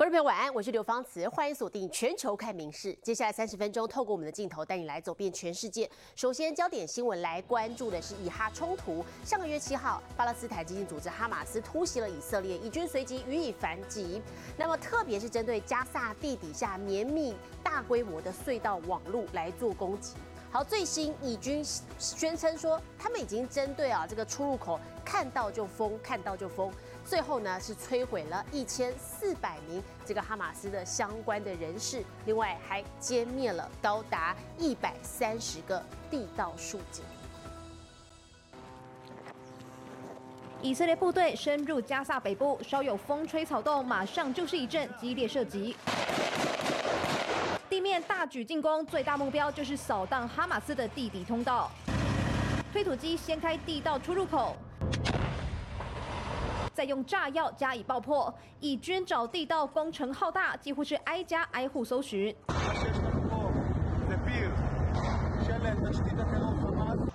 观众朋友晚安，我是刘芳慈，欢迎锁定全球看名事。接下来三十分钟，透过我们的镜头带你来走遍全世界。首先，焦点新闻来关注的是以哈冲突。上个月七号，巴勒斯坦激进组织哈马斯突袭了以色列，以军随即予以反击。那么，特别是针对加萨地底下绵密大规模的隧道网路来做攻击。好，最新以军宣称说，他们已经针对啊这个出入口看到就封，看到就封。最后呢，是摧毁了一千四百名这个哈马斯的相关的人士，另外还歼灭了高达一百三十个地道竖井。以色列部队深入加萨北部，稍有风吹草动，马上就是一阵激烈射击。地面大举进攻，最大目标就是扫荡哈马斯的地底通道。推土机掀开地道出入口。再用炸药加以爆破，以军找地道工程浩大，几乎是挨家挨户搜寻。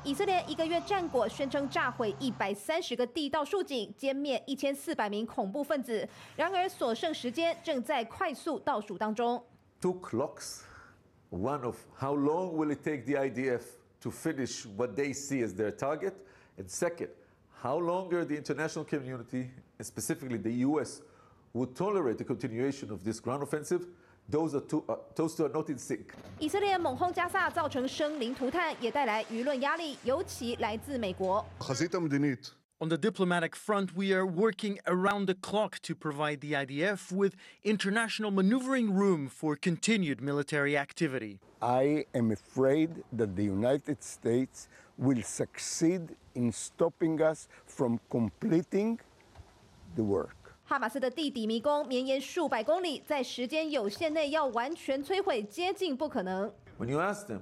以色列一个月战果，宣称炸毁一百三十个地道竖井，歼灭一千四百名恐怖分子。然而所剩时间正在快速倒数当中。Two clocks. One of how long will it take the IDF to finish what they see as their target, and second. how longer the international community, and specifically the U.S., would tolerate the continuation of this ground offensive. Those are two, uh, those two are not in sync. 以色列猛轰加萨，造成生灵涂炭，也带来舆论压力，尤其来自美国。On the diplomatic front, we are working around the clock to provide the IDF with international maneuvering room for continued military activity. I am afraid that the United States will succeed in stopping us from completing the work. 哈马斯的地底迷宫绵延数百公里，在时间有限内要完全摧毁，接近不可能。When you ask them,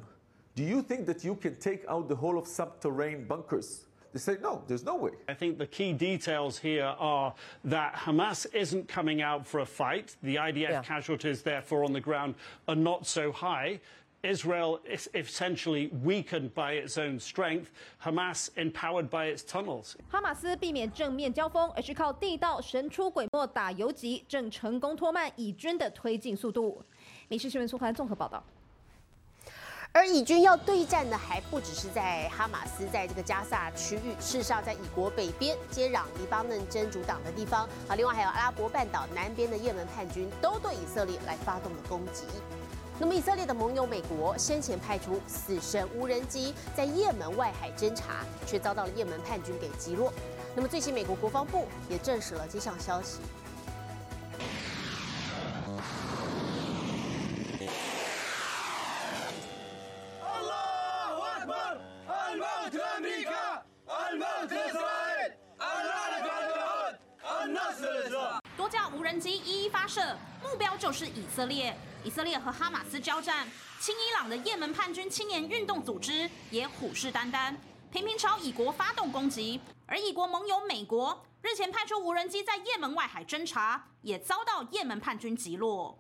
do you think that you can take out the whole of subterranean bunkers? They say, no, there's no way. I think the key details here are that Hamas isn't coming out for a fight. The IDF yeah. casualties, therefore, on the ground are not so high. Israel is essentially weakened by its own strength, Hamas empowered by its tunnels. 哈马斯避免正面交锋，而是靠地道神出鬼没打游击，正成功拖慢以军的推进速度。民事新闻苏环综合报道。而以军要对战的还不只是在哈马斯在这个加萨区域，事实上在以国北边接壤黎巴嫩真主党的地方，啊，另外还有阿拉伯半岛南边的也门叛军，都对以色列来发动了攻击。那么，以色列的盟友美国先前派出死神无人机在也门外海侦查，却遭到了也门叛军给击落。那么，最新美国国防部也证实了这项消息。多架无人机一一发射，目标就是以色列。以色列和哈马斯交战，亲伊朗的也门叛军青年运动组织也虎视眈眈，频频朝以国发动攻击。而以国盟友美国日前派出无人机在也门外海侦察，也遭到也门叛军击落。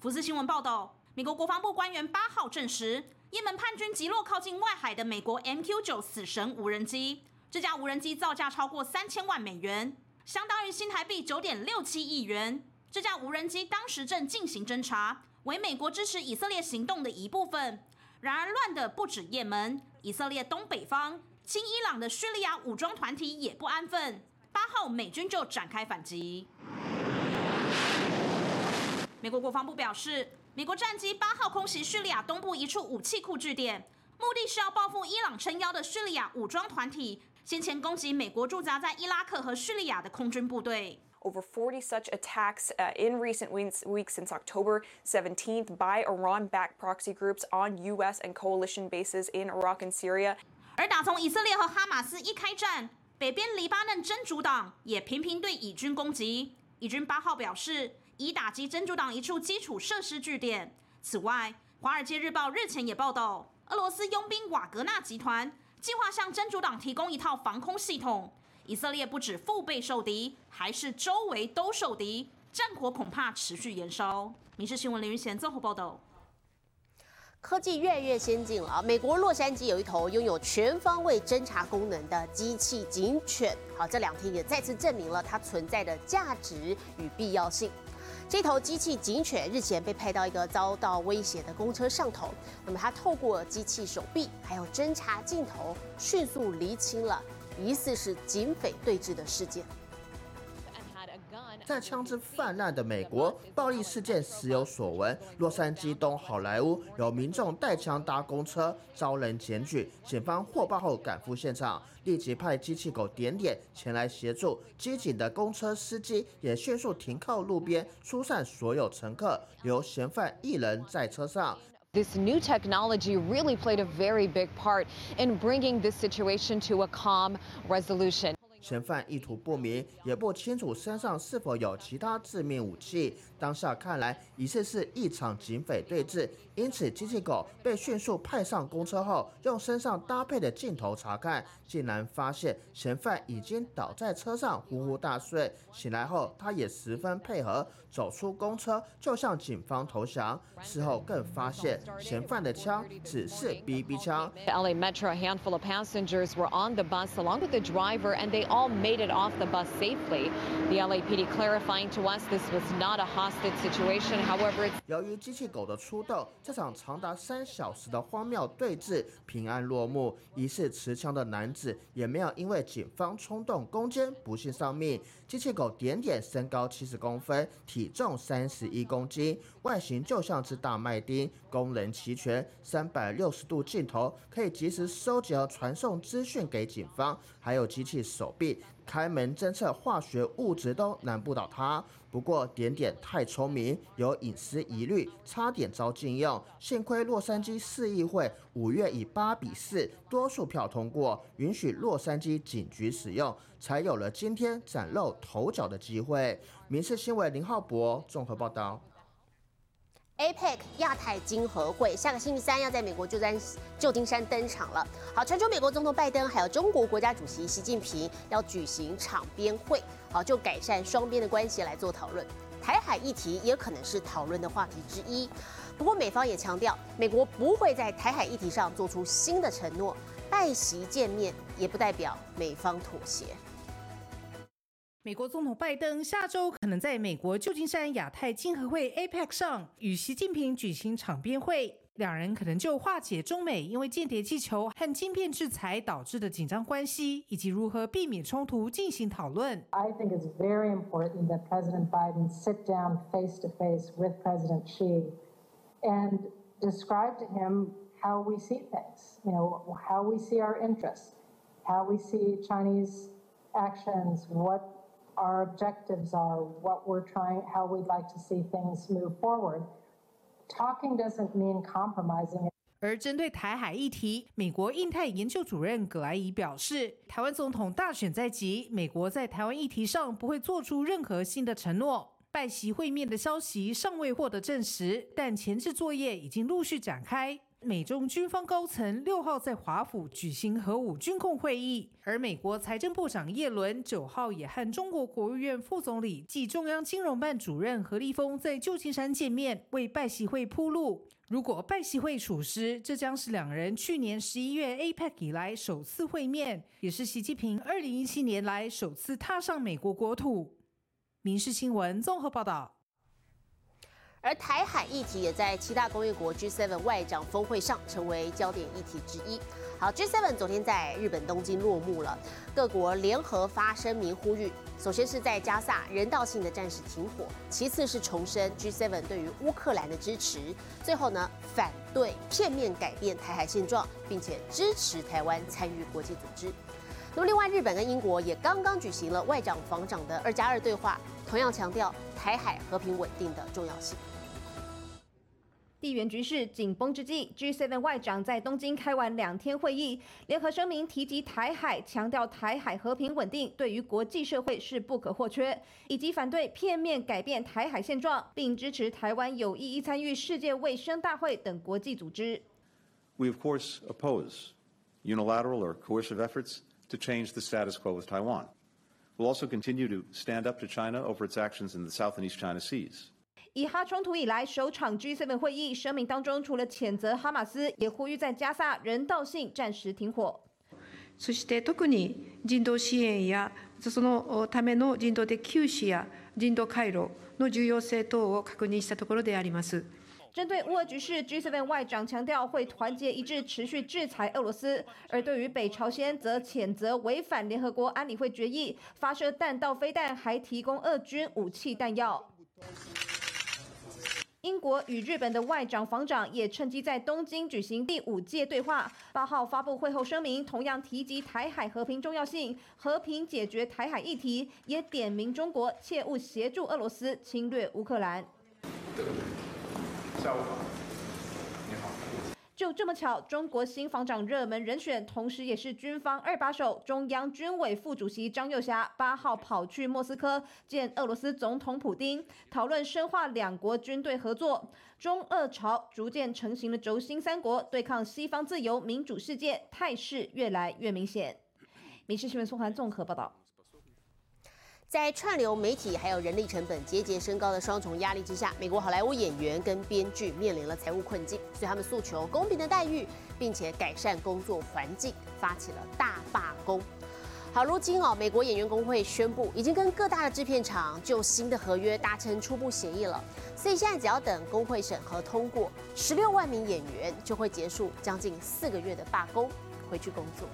福斯新闻报道，美国国防部官员八号证实，也门叛军击落靠近外海的美国 MQ 九死神无人机。这架无人机造价超过三千万美元，相当于新台币九点六七亿元。这架无人机当时正进行侦查，为美国支持以色列行动的一部分。然而，乱的不止也门，以色列东北方亲伊朗的叙利亚武装团体也不安分。八号，美军就展开反击。美国国防部表示，美国战机八号空袭叙利亚东部一处武器库据点，目的是要报复伊朗撑腰的叙利亚武装团体先前攻击美国驻扎在伊拉克和叙利亚的空军部队。Over 40 such attacks uh, in recent weeks, weeks since October 17th by Iran backed proxy groups on U.S. and coalition bases in Iraq and Syria. 而打从以色列和哈马斯一开战，北边黎巴嫩真主党也频频对以军攻击。以军八号表示，已打击真主党一处基础设施据点。此外，《华尔街日报》日前也报道，俄罗斯佣兵瓦格纳集团计划向真主党提供一套防空系统。以色列不止腹背受敌，还是周围都受敌，战火恐怕持续延烧。《民事新闻》林云贤综合报道。科技越来越先进了，美国洛杉矶有一头拥有全方位侦查功能的机器警犬，好，这两天也再次证明了它存在的价值与必要性。这头机器警犬日前被派到一个遭到威胁的公车上头，那么它透过机器手臂还有侦查镜头，迅速厘清了疑似是警匪对峙的事件。在枪支泛滥的美国，暴力事件时有所闻。洛杉矶东好莱坞有民众带枪搭公车，遭人检举，警方获报后赶赴现场，立即派机器狗点点前来协助。机警的公车司机也迅速停靠路边，疏散所有乘客，留嫌犯一人在车上。This new technology really played a very big part in bringing this situation to a calm resolution. 嫌犯意图不明，也不清楚身上是否有其他致命武器。当下看来，疑似是一场警匪对峙，因此机器狗被迅速派上公车后，用身上搭配的镜头查看，竟然发现嫌犯已经倒在车上呼呼大睡。醒来后，他也十分配合，走出公车就向警方投降。事后更发现嫌犯的枪只是 BB 枪。LA Metro handful of passengers were on the bus along with the driver, and they all made it off the bus safely. The LAPD clarifying to us this was not a hostage situation. However, 由于机器狗的出动，这场长达三小时的荒谬对峙平安落幕。疑似持枪的男子也没有因为警方冲动攻坚不幸丧命。机器狗点点身高七十公分，体重三十一公斤，外形就像只大麦丁，功能齐全，三百六十度镜头可以及时收集和传送资讯给警方，还有机器手开门侦测化学物质都难不倒他。不过点点太聪明，有隐私疑虑，差点遭禁用。幸亏洛杉矶市议会五月以八比四多数票通过，允许洛杉矶警局使用，才有了今天崭露头角的机会。民事新闻林浩博综合报道。APEC 亚太经合会下个星期三要在美国旧山旧金山登场了。好，传出美国总统拜登还有中国国家主席习近平要举行场边会，好就改善双边的关系来做讨论。台海议题也可能是讨论的话题之一。不过美方也强调，美国不会在台海议题上做出新的承诺。拜习见面也不代表美方妥协。美国总统拜登下周可能在美国旧金山亚太经合会 APEC 上与习近平举行场边会，两人可能就化解中美因为间谍气球和晶片制裁导致的紧张关系，以及如何避免冲突进行讨论。I think it's very important that President Biden sit down face to face with President Xi and describe to him how we see things, you know, how we see our interests, how we see Chinese actions, what our objectives are, what we're trying, how we'd like to see things move forward. Talking doesn't mean compromising. 而针对台海议题，美国印太研究主任葛莱仪表示，台湾总统大选在即，美国在台湾议题上不会做出任何新的承诺。拜席会面的消息尚未获得证实，但前置作业已经陆续展开。美中军方高层六号在华府举行核武军控会议，而美国财政部长耶伦九号也和中国国务院副总理暨中央金融办主任何立峰在旧金山见面，为拜习会铺路。如果拜习会属实，这将是两人去年十一月 APEC 以来首次会面，也是习近平二零一七年来首次踏上美国国土。民事新闻综合报道。而台海议题也在七大工业国 G7 外长峰会上成为焦点议题之一。好，G7 昨天在日本东京落幕了，各国联合发声明呼吁，首先是在加萨人道性的战时停火，其次是重申 G7 对于乌克兰的支持，最后呢反对片面改变台海现状，并且支持台湾参与国际组织。那么另外，日本跟英国也刚刚举行了外长防长的二加二对话，同样强调台海和平稳定的重要性。地缘局势紧绷之际，G7 外长在东京开完两天会议，联合声明提及台海，强调台海和平稳定对于国际社会是不可或缺，以及反对片面改变台海现状，并支持台湾有意义参与世界卫生大会等国际组织。We of course oppose unilateral or coercive efforts to change the status quo with Taiwan. We'll also continue to stand up to China over its actions in the South and East China Seas. 以哈冲突以来首场 G7 会议声明当中，除了谴责哈马斯，也呼吁在加萨人道性暂时停火。そして特に人道支援やそのための人道的救助や 人道回廊の重要性等を確認したところであります。针对乌俄局势，G7 外长强调会团结一致，持续制裁俄罗斯。而对于北朝鲜，则谴责违反联合国安理会决议，发射弹道飞弹，还提供俄军武器弹药。 英国与日本的外长、防长也趁机在东京举行第五届对话。八号发布会后声明，同样提及台海和平重要性，和平解决台海议题，也点名中国切勿协助俄罗斯侵略乌克兰。下午好，就这么巧，中国新防长热门人选，同时也是军方二把手、中央军委副主席张又侠，八号跑去莫斯科见俄罗斯总统普京，讨论深化两国军队合作。中俄朝逐渐成型的轴心三国对抗西方自由民主世界，态势越来越明显。民事新闻宋涵综合报道。在串流媒体还有人力成本节节升高的双重压力之下，美国好莱坞演员跟编剧面临了财务困境，所以他们诉求公平的待遇，并且改善工作环境，发起了大罢工。好，如今哦，美国演员工会宣布已经跟各大的制片厂就新的合约达成初步协议了，所以现在只要等工会审核通过，十六万名演员就会结束将近四个月的罢工，回去工作。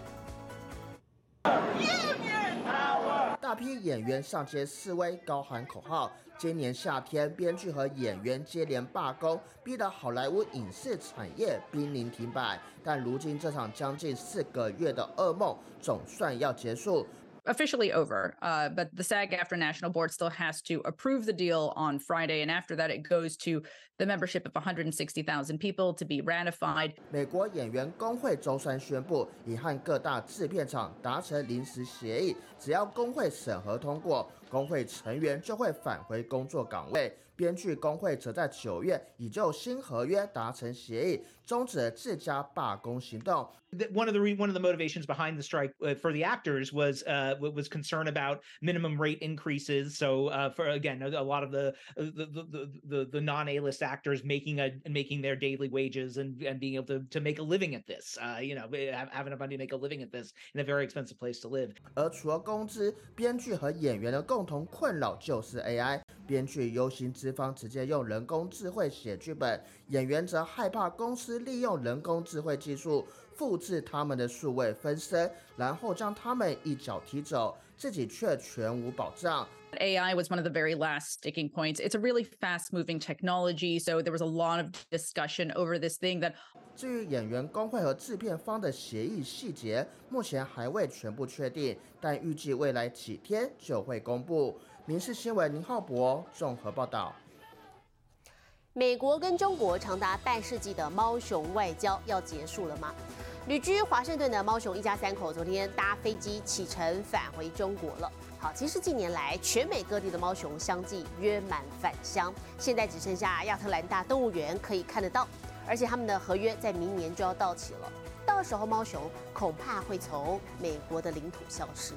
大批演员上街示威，高喊口号。今年夏天，编剧和演员接连罢工，逼得好莱坞影视产业濒临停摆。但如今，这场将近四个月的噩梦总算要结束。officially over, uh, but the SAG-AFTRA National Board still has to approve the deal on Friday, and after that, it goes to the membership of 160,000 people to be ratified. 美国演员工会周三宣布，已和各大制片厂达成临时协议，只要工会审核通过，工会成员就会返回工作岗位。 编剧工会则在九月已就新合约达成协议，终止自家罢工行动。One of the one of the motivations behind the strike for the actors was uh was concern about minimum rate increases. So uh, for again a lot of the the the the, the non A list actors making a making their daily wages and and being able to to make a living at this. Uh, you know, having enough money to make a living at this in a very expensive place to live. 而除了工资，编剧和演员的共同困扰就是 AI。 编剧忧心资方直接用人工智慧写剧本，演员则害怕公司利用人工智慧技术复制他们的数位分身，然后将他们一脚踢走，自己却全无保障。AI was one of the very last sticking points. It's a really fast moving technology, so there was a lot of discussion over this thing that. 至于演员工会和制片方的协议细节，目前还未全部确定，但预计未来几天就会公布。民事新闻，林浩博综合报道。美国跟中国长达半世纪的猫熊外交要结束了吗？旅居华盛顿的猫熊一家三口昨天搭飞机启程返回中国了。好，其实近年来全美各地的猫熊相继约满返乡，现在只剩下亚特兰大动物园可以看得到，而且他们的合约在明年就要到期了，到时候猫熊恐怕会从美国的领土消失。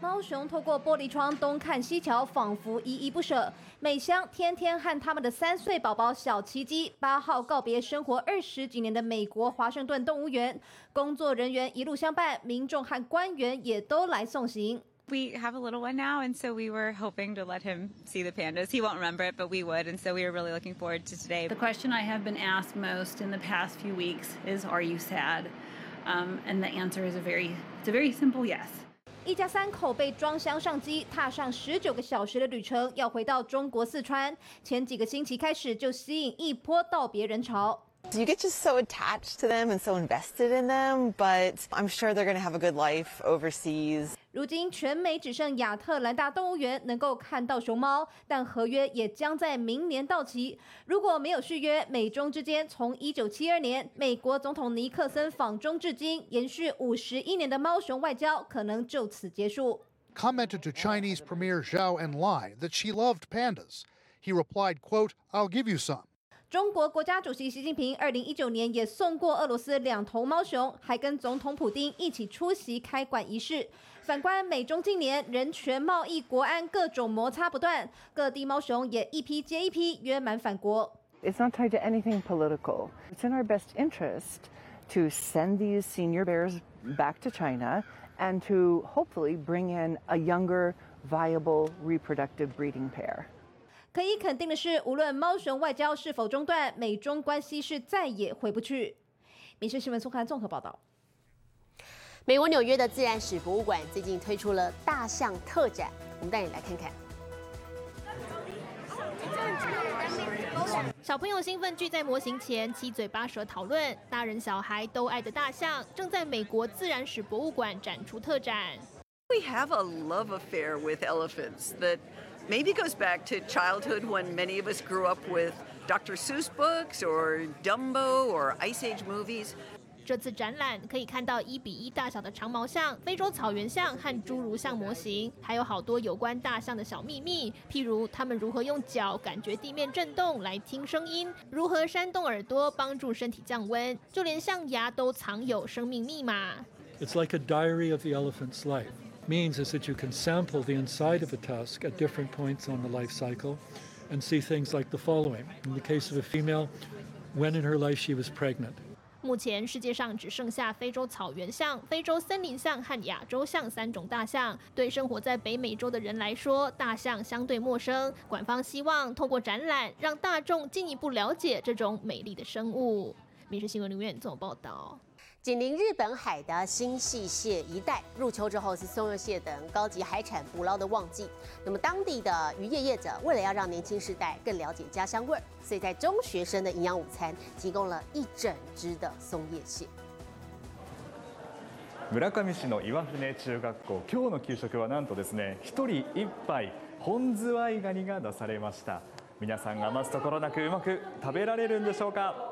猫熊透过玻璃窗东看西瞧，仿佛依依不舍。美香天天和他们的三岁宝宝小奇迹八号告别生活二十几年的美国华盛顿动物园，工作人员一路相伴，民众和官员也都来送行。We have a little one now, and so we were hoping to let him see the pandas. He won't remember it, but we would, and so we are really looking forward to today. The question I have been asked most in the past few weeks is, "Are you sad?" Um, and the answer is a very, it's a very simple yes. 一家三口被装箱上机，踏上十九个小时的旅程，要回到中国四川。前几个星期开始就吸引一波道别人潮。You get just so attached to them and so invested in them, but I'm sure they're going to have a good life overseas. 如今全美只剩亚特兰大动物园能够看到熊猫，但合约也将在明年到期。如果没有续约，美中之间从1972年美国总统尼克森访中至今，延续五十一年的猫熊外交可能就此结束。Commented to Chinese Premier Zhao Enlai that she loved pandas. He replied, "Quote, I'll give you some." 中国国家主席习近平二零一九年也送过俄罗斯两头猫熊，还跟总统普京一起出席开馆仪式。反观美中近年人权、贸易、国安各种摩擦不断，各地猫熊也一批接一批约满返国。It's not tied to anything political. It's in our best interest to send these senior bears back to China and to hopefully bring in a younger. viable reproductive breeding pair. 可以肯定的是，无论猫熊外交是否中断，美中关系是再也回不去。民事新闻速看综合报道。美国纽约的自然史博物馆最近推出了大象特展，我们带你来看看。小朋友兴奋聚在模型前，七嘴八舌讨论，大人小孩都爱的大象正在美国自然史博物馆展出特展。We have a love affair with elephants that maybe goes back to childhood when many of us grew up with Dr. Seuss books or Dumbo or Ice Age movies. 这次展览可以看到一比一大小的长毛象、非洲草原象和侏儒象模型，还有好多有关大象的小秘密，譬如它们如何用脚感觉地面震动来听声音，如何扇动耳朵帮助身体降温，就连象牙都藏有生命密码。It's like a diary of the elephant's life. Means is that you can sample the inside of a tusk at different points on the life cycle and see things like the following. In the case of a female, when in her life she was pregnant. 目前世界上只剩下非洲草原象、非洲森林象和亚洲象三种大象。对生活在北美洲的人来说，大象相对陌生。馆方希望透过展览，让大众进一步了解这种美丽的生物。民事新闻留言做报道。 紧邻日本海的新泻蟹一带，入秋之后是松叶蟹等高级海产捕捞的旺季。那么当地的渔业业者为了要让年轻世代更了解家乡味儿，所以在中学生的营养午餐提供了一整只的松叶蟹。村上市の岩船中学校今日の給食はなんとですね一人一杯本ズワイガニが出されました。皆さん余すところなくうまく食べられるんでしょうか？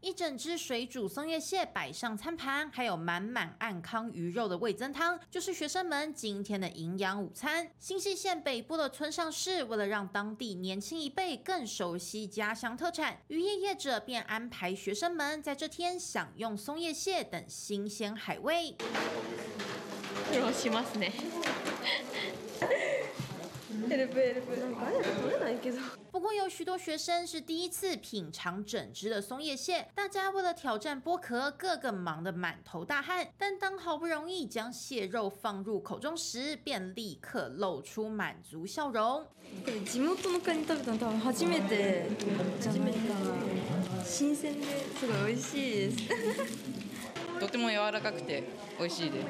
一整只水煮松叶蟹摆上餐盘，还有满满安康鱼肉的味增汤，就是学生们今天的营养午餐。新泻县北部的村上市，为了让当地年轻一辈更熟悉家乡特产，渔业业者便安排学生们在这天享用松叶蟹等新鲜海味。不过有许多学生是第一次品尝整只的松叶蟹，大家为了挑战剥壳，个个忙得满头大汗。但当好不容易将蟹肉放入口中时，便立刻露出满足笑容。地元のカニ食べたの多分初めてじゃないかな。新鮮ですごい美味しいです。とても柔らかくて美味しいです。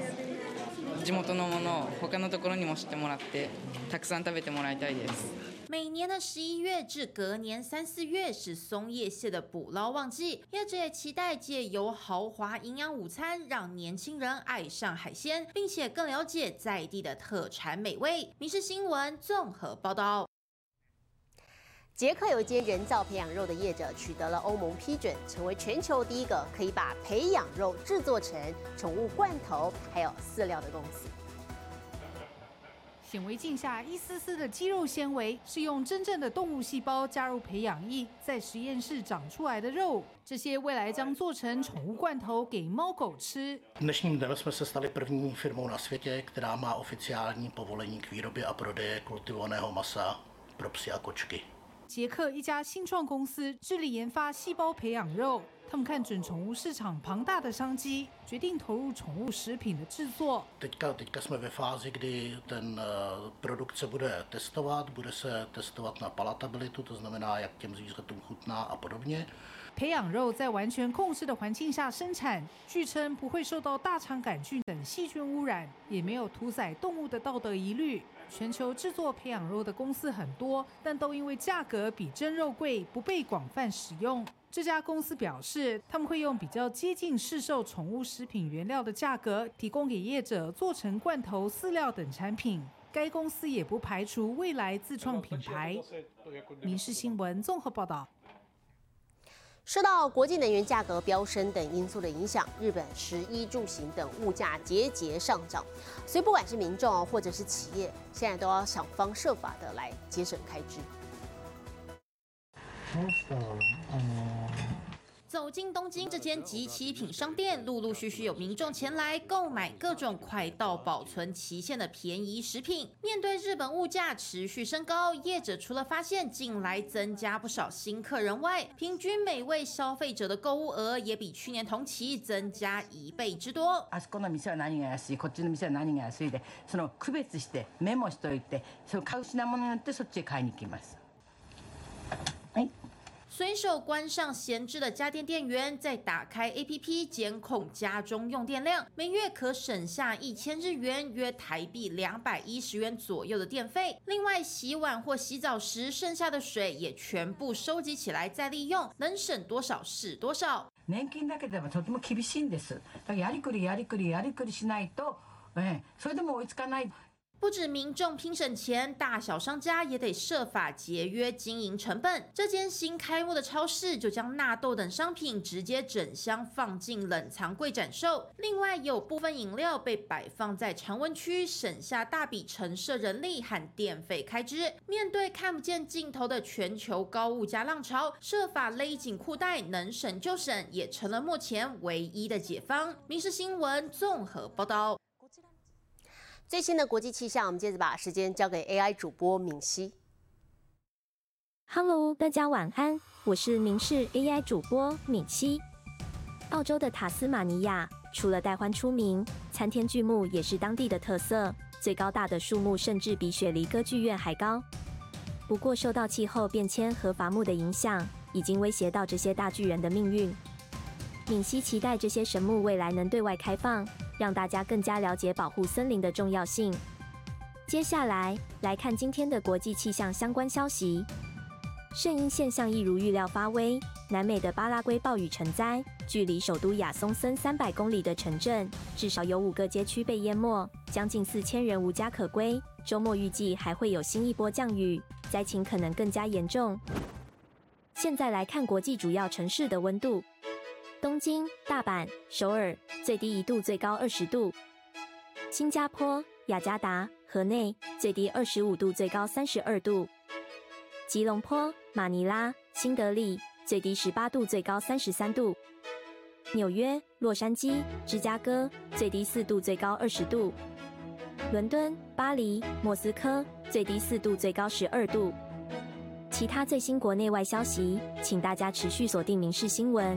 地元のものを他のところにも知ってもらってたくさん食べてもらいたいです。每年的十一月至隔年三四月是松叶蟹的捕捞旺季，业者也期待借由豪华营养午餐，让年轻人爱上海鲜，并且更了解在地的特产美味。民事新闻综合报道。 捷克有一间人造培养肉的业者取得了欧盟批准，成为全球第一个可以把培养肉制作成宠物罐头还有饲料的公司。显微镜下一丝丝的肌肉纤维，是用真正的动物细胞加入培养液，在实验室长出来的肉。这些未来将做成宠物罐头给猫狗吃。Dnešním dnem jsme se stali první firmou na světě, která má oficiální povolení k výrobě a prodeje kultivovaného masa pro psy a kočky. 捷克一家新创公司致力研发细胞培养肉，他们看准宠物市场庞大的商机，决定投入宠物食品的制作。Teďka teďka jsme ve fázi, kdy ten produkt se bude testovat, bude se testovat na palatabilitu, to znamená, jak těm zvířatům chutná a podobně. 培养肉在完全控制的环境下生产，据称不会受到大肠杆菌等细菌污染，也没有屠宰动物的道德疑虑。全球制作培养肉的公司很多，但都因为价格比真肉贵，不被广泛使用。这家公司表示，他们会用比较接近市售宠物食品原料的价格，提供给业者做成罐头、饲料等产品。该公司也不排除未来自创品牌。民事新闻综合报道。受到国际能源价格飙升等因素的影响，日本食衣住行等物价节节上涨，所以不管是民众或者是企业，现在都要想方设法的来节省开支。走进东京这间集齐品商店，陆陆续续有民众前来购买各种快到保存期限的便宜食品。面对日本物价持续升高，业者除了发现近来增加不少新客人外，平均每位消费者的购物额也比去年同期增加一倍之多。あそこの店は何が安い、こっちの店は何が安いで、その区別してメモしといて、その買う品物によってそっちへ買いに行きます。 随手关上闲置的家电电源，再打开 APP 监控家中用电量，每月可省下一千日元，约台币两百一十元左右的电费。另外，洗碗或洗澡时剩下的水也全部收集起来再利用，能省多少是多少。年金だけではとても厳しいんです。だからやりくりやりくりやりくりしないと、え、それでも追いつかない。 不止民众拼省钱，大小商家也得设法节约经营成本。这间新开幕的超市就将纳豆等商品直接整箱放进冷藏柜展售。另外，有部分饮料被摆放在常温区，省下大笔陈设人力和电费开支。面对看不见尽头的全球高物价浪潮，设法勒紧裤带，能省就省，也成了目前唯一的解方。民事新闻综合报道。最新的国际气象，我们接着把时间交给 AI 主播敏熙。Hello，大家晚安，我是明视 AI 主播敏熙。澳洲的塔斯马尼亚除了带欢出名，参天巨木也是当地的特色，最高大的树木甚至比雪梨歌剧院还高。不过，受到气候变迁和伐木的影响，已经威胁到这些大巨人的命运。敏熙期待这些神木未来能对外开放。让大家更加了解保护森林的重要性。接下来来看今天的国际气象相关消息。圣婴现象一如预料发威，南美的巴拉圭暴雨成灾，距离首都亚松森三百公里的城镇，至少有五个街区被淹没，将近四千人无家可归。周末预计还会有新一波降雨，灾情可能更加严重。现在来看国际主要城市的温度。东京、大阪、首尔最低一度，最高二十度；新加坡、雅加达、河内最低二十五度，最高三十二度；吉隆坡、马尼拉、新德里最低十八度，最高三十三度；纽约、洛杉矶、芝加哥最低四度，最高二十度；伦敦、巴黎、莫斯科最低四度，最高十二度。其他最新国内外消息，请大家持续锁定《民事新闻》。